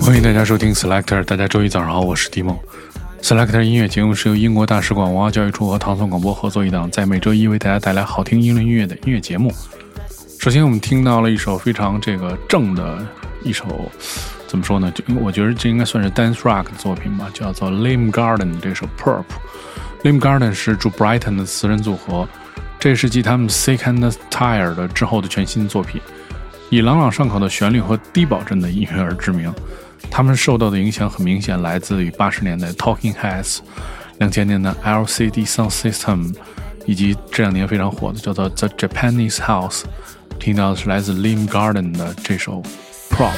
欢迎大家收听 Selector，大家周一早上好，我是迪梦。Selector 音乐节目是由英国大使馆文化教育处和唐宋广播合作一档，在每周一为大家带来好听英伦音乐的音乐节目。首先，我们听到了一首非常这个正的一首，怎么说呢？就我觉得这应该算是 dance rock 的作品吧，叫做 Lim Garden 这首 Purp。Lim Garden 是住 Brighton 的词人组合，这是继他们 Sick and Tired 的之后的全新作品。以朗朗上口的旋律和低保真的音乐而知名，他们受到的影响很明显来自于八十年代 Talking Heads、两千年的 LCD Sound System，以及这两年非常火的叫做 The Japanese House。听到的是来自 Lim Garden 的这首 Prop。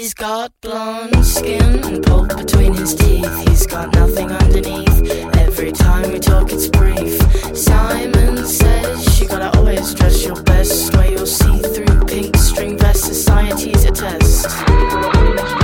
He's got blonde skin and pulp between his teeth. He's got nothing underneath. Every time we talk, it's brief. Simon says you gotta always dress your best. Wear your see through pink string vest. Society's a test.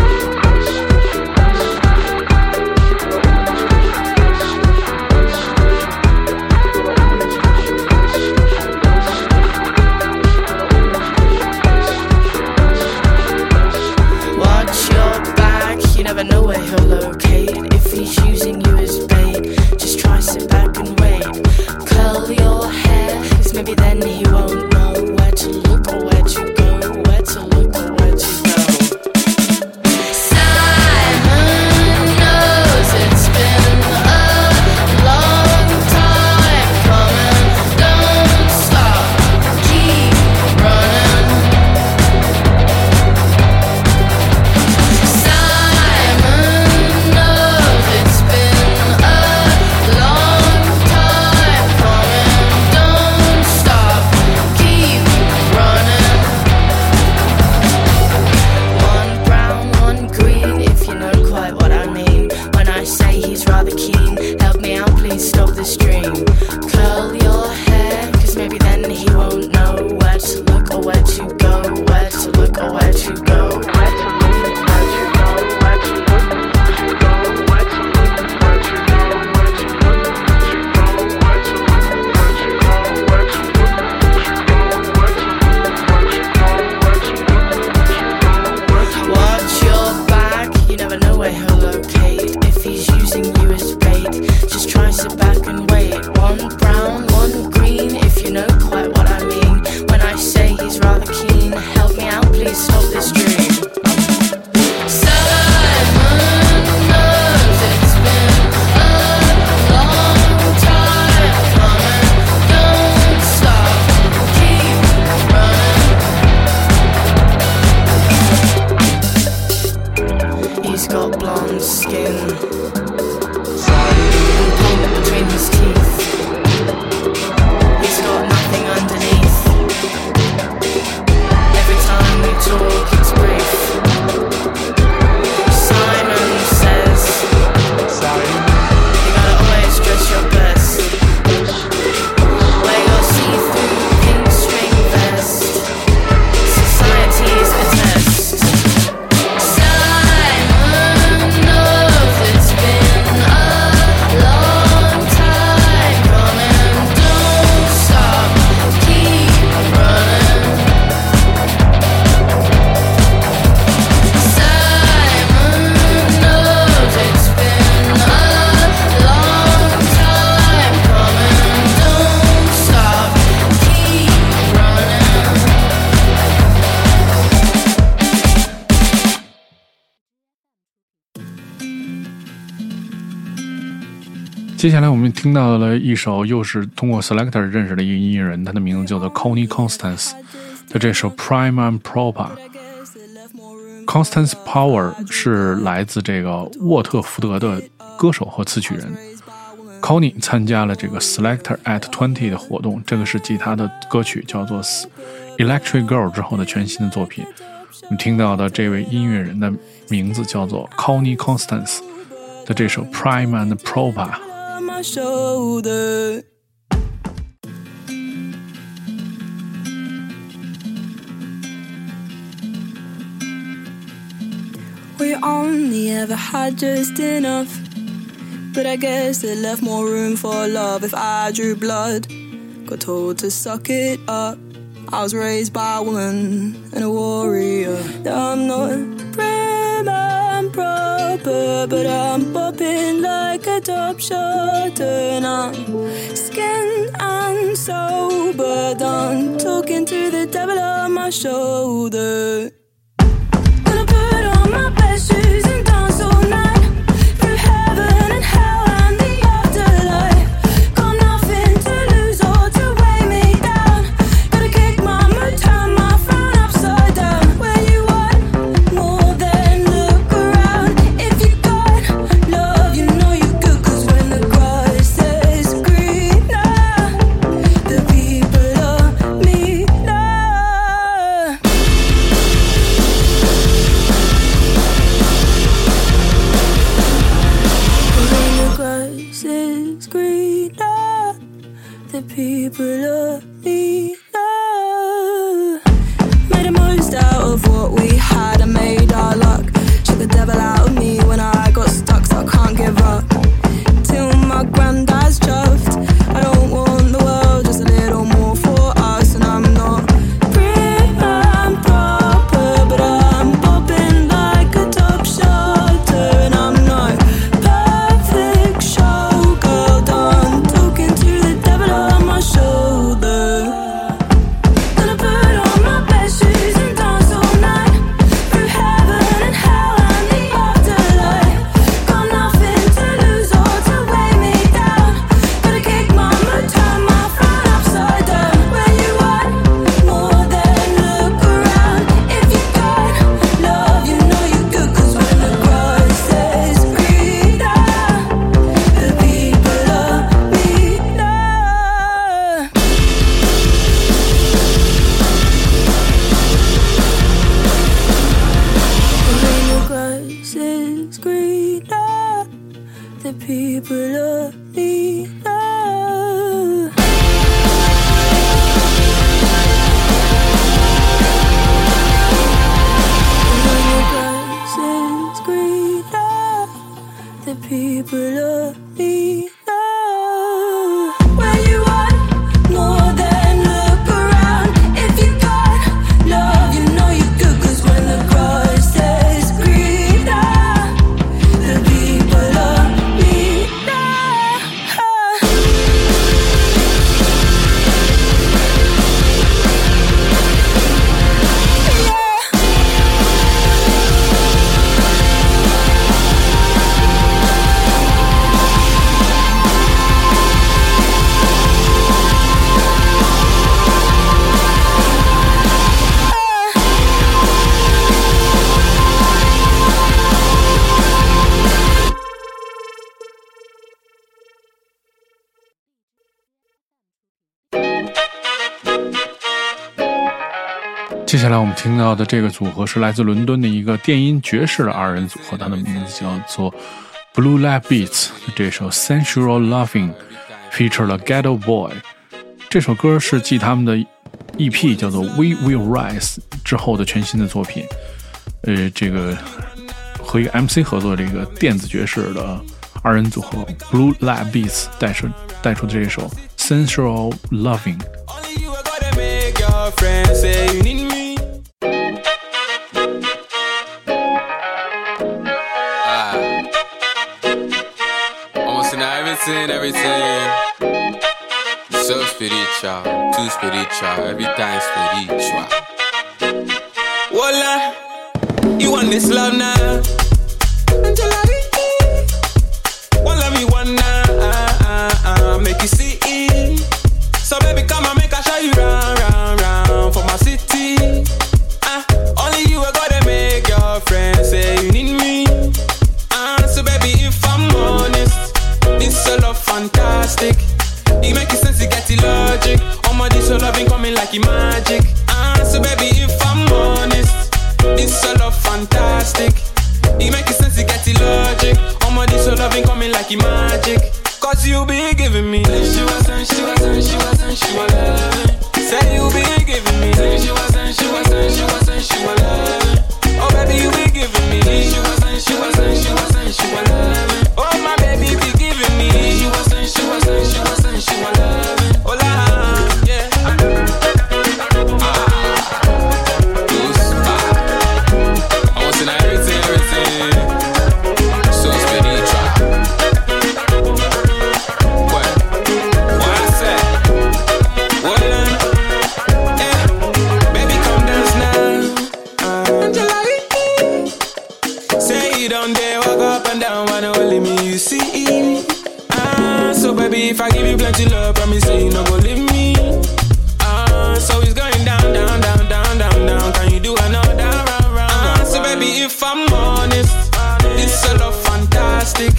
Please stop 接下来我们听到了一首，又是通过 Selector 认识的一个音乐人，他的名字叫做 Connie Constance 的这首 Prime and Proper。Constance Power 是来自这个沃特福德的歌手和词曲人。Conny 参加了这个 Selector at Twenty 的活动，这个是继他的歌曲叫做 Electric Girl 之后的全新的作品。我们听到的这位音乐人的名字叫做 Connie Constance 的这首 Prime and Proper。my shoulder. We only ever had just enough. But I guess it left more room for love if I drew blood. Got told to suck it up. I was raised by a woman and a warrior. I'm not brave. I'm proper, but I'm popping like a top shot, and I'm skin and sober. Done talking to the devil on my shoulder. 接下来我们听到的这个组合是来自伦敦的一个电音爵士的二人组合，它的名字叫做 Blue Lab Beats。这首 Sensual Loving feature 了 Ghetto Boy。这首歌是继他们的 EP 叫做 We Will Rise 之后的全新的作品。呃，这个和一个 MC 合作这个电子爵士的二人组合 Blue Lab Beats 带出带出的这一首 Sensual Loving。Friends say you need me spiritual, too spiritual, every time spiritual. Voila, you want this love now? Get you plenty love, promise you no go leave me. Ah, so it's going down, down, down, down, down, down. Can you do another round, round? Ah, so baby, if I'm honest, this so love fantastic.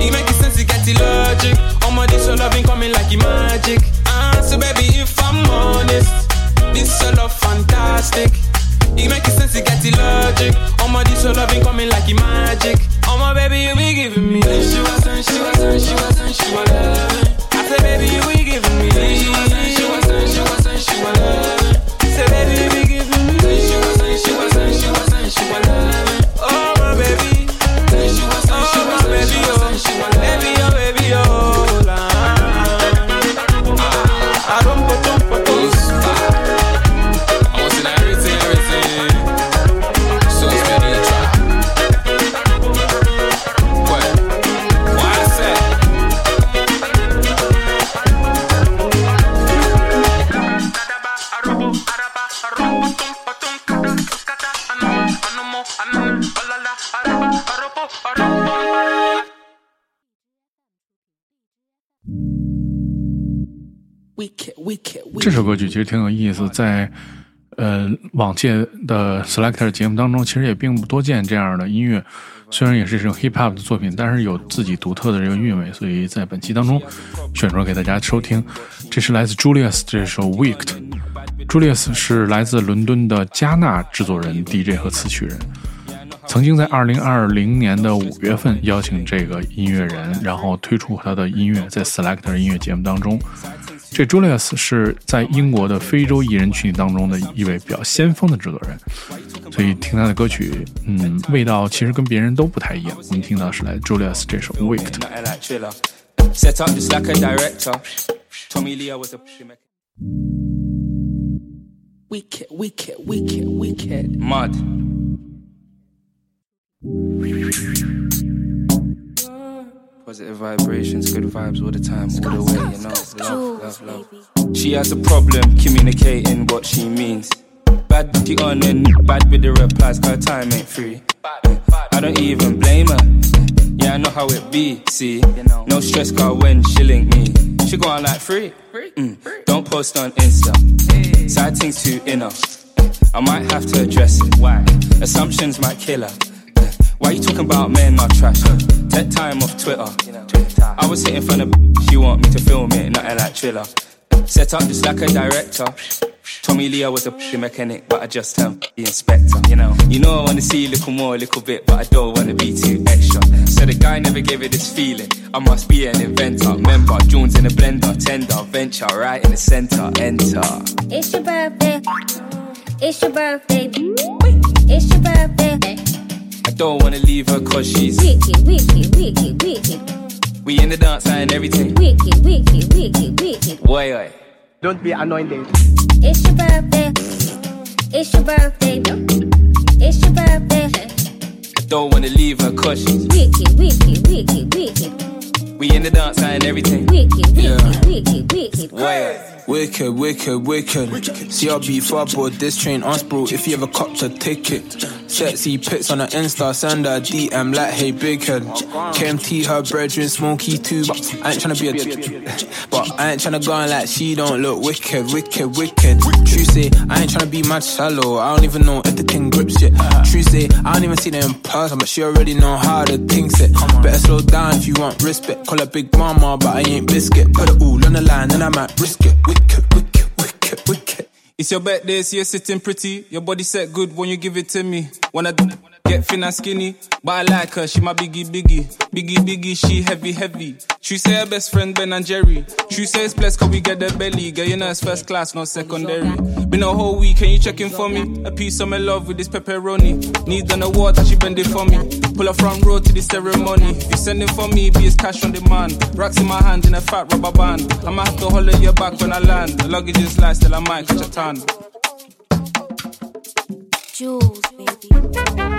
It make sense, it get it logic. All my this so loving coming like magic. Ah, so baby, if I'm honest, this so love fantastic. It make sense, it get it logic. All my this so loving coming like magic. Oh my baby, you be 这首歌曲其实挺有意思，在呃往届的 Selector 节目当中，其实也并不多见这样的音乐。虽然也是一种 hip hop 的作品，但是有自己独特的这个韵味，所以在本期当中选出来给大家收听。这是来自 Julius 这首 Wicked。Julius 是来自伦敦的加纳制作人、DJ 和词曲人。曾经在2020年的五月份邀请这个音乐人，然后推出他的音乐在 Selector 音乐节目当中。这 Julius 是在英国的非洲艺人群体当中的一位比较先锋的制作人，所以听他的歌曲，嗯，味道其实跟别人都不太一样。我们听到是来自 Julius 这首 Wicked。Nothing like thriller. Set up just like a director. Tommy Lee, I was a Wicked, wicked, wicked, wicked. mud. Positive vibrations, good vibes all the time, all the way, you know. Love, love, love. She has a problem communicating what she means. Bad with the on and bad with the replies, cause her time ain't free. I don't even blame her. Yeah, I know how it be, see. No stress, cause when she link me, she go on like free. Mm. Don't post on Insta. Side things too inner. I might have to address it. Why? Assumptions might kill her. Why you talking about men are trash? Take time off Twitter. I was sitting in front of she want me to film it, nothing like thriller. Set up just like a director. Tommy Lee, I was a mechanic, but I just turned the inspector. You know, you know I wanna see a little more, a little bit, but I don't wanna be too extra. So the guy never gave it this feeling. I must be an inventor. Remember, Jones in a blender, tender, venture, right in the center, enter. It's your birthday. It's your birthday. It's your birthday. I don't wanna leave her cause she's Wicked, wicked, wicked, wicked. we in the dance and everything. Wicked, wicked, wicked, wicked. Wait, wait. Don't be anointed. It's your birthday. It's your birthday. It's your birthday. I don't wanna leave her cause she's Wicked, wicked, wicked, wicked. we in the dance and everything. Wicked, Yeah. wicked, wicked, wicked. Wait, wait. Wicked, wicked, wicked. CRB far board this train on bro. If you ever copped a ticket, sexy pics on the Insta, send her DM like, hey, big head. KMT, her brethren, smoky too, but I ain't tryna be a. But I ain't tryna go on like she don't look wicked, wicked, wicked. True say, I ain't tryna be mad shallow. I don't even know if the thing grips yet. True say, I don't even see them in person, but she already know how the thing set. Better slow down if you want respect. Call her big mama, but I ain't biscuit. Put it all on the line, and I might risk it. Wicked, wicked, wicked, wicked. It's your birthday, so you're sitting pretty. Your body set good when you give it to me. When Wanna d- get thin and skinny, but I like her. She my biggie, biggie, biggie, biggie. She heavy, heavy. She say her best friend Ben and Jerry. She say it's blessed 'cause we get the belly. Girl, you know it's first class, not secondary. Been a whole week, can you check in for me? A piece of my love with this pepperoni. Need an award, she bend it for me. Pull a front row to the ceremony. You sending for me, be it's cash on demand. Rocks in my hand in a fat rubber band. I'ma have to holler your back when I land. The luggage is light, still I might catch a tan. Jules, baby.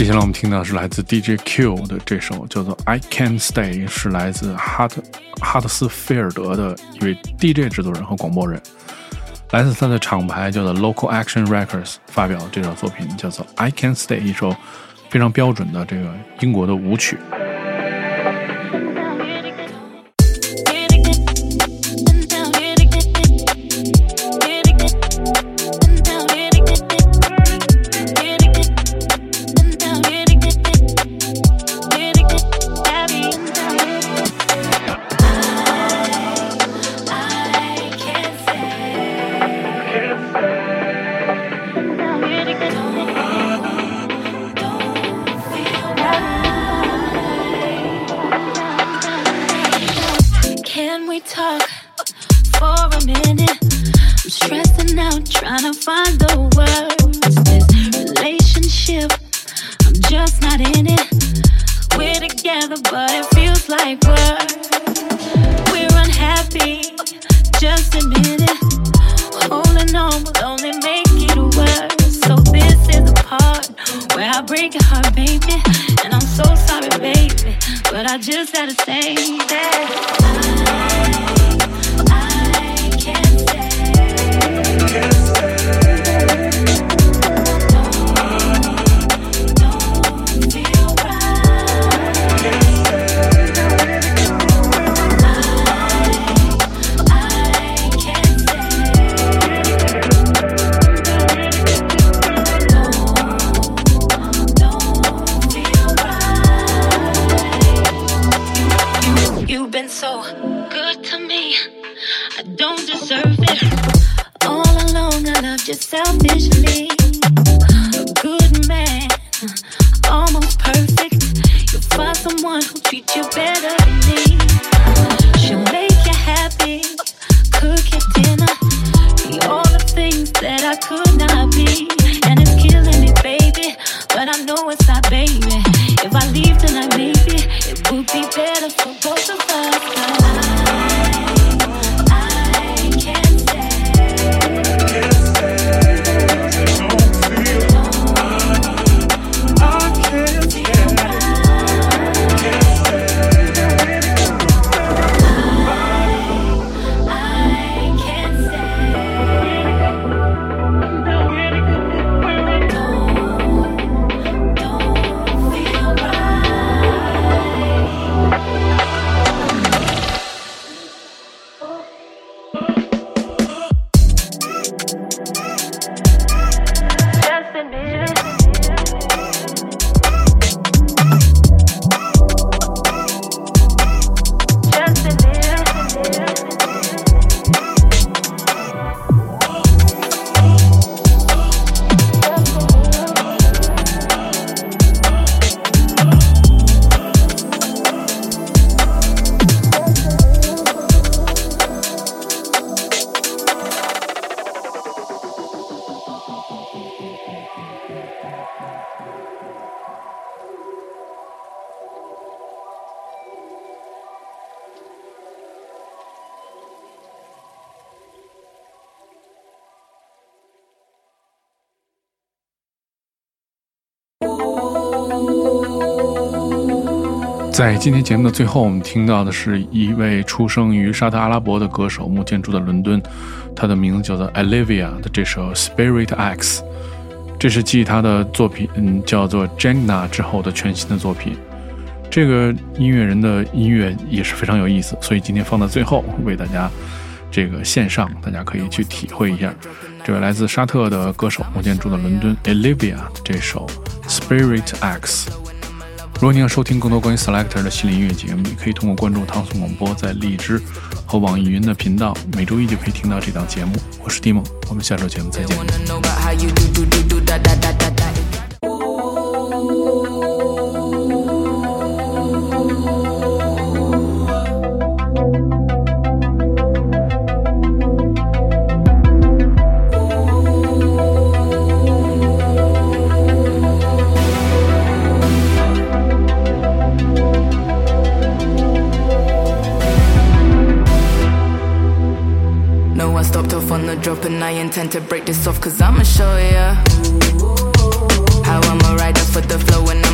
接下来我们听到是来自 DJ Q 的这首叫做《I Can Stay》，是来自哈特哈特斯菲尔德的一位 DJ 制作人和广播人，来自他的厂牌叫做 Local Action Records 发表的这首作品叫做《I Can Stay》，一首非常标准的这个英国的舞曲。I just gotta say that. You selfishly. Good man, almost perfect. You'll find someone who'll treat you better 在今天节目的最后，我们听到的是一位出生于沙特阿拉伯的歌手，目前住在伦敦，他的名字叫做 Olivia 的这首《Spirit X》，这是继他的作品嗯叫做 Jenna 之后的全新的作品。这个音乐人的音乐也是非常有意思，所以今天放到最后为大家这个线上，大家可以去体会一下。这位来自沙特的歌手，目前住在伦敦 Olivia 的这首《Spirit X》。如果您要收听更多关于 Selector 的心理音乐节目，你可以通过关注唐宋广播在荔枝和网易云的频道，每周一就可以听到这档节目。我是蒂梦，我们下周节目再见。Off on the drop and I intend to break this off cause I'ma show ya how I'ma ride rider for the flow, and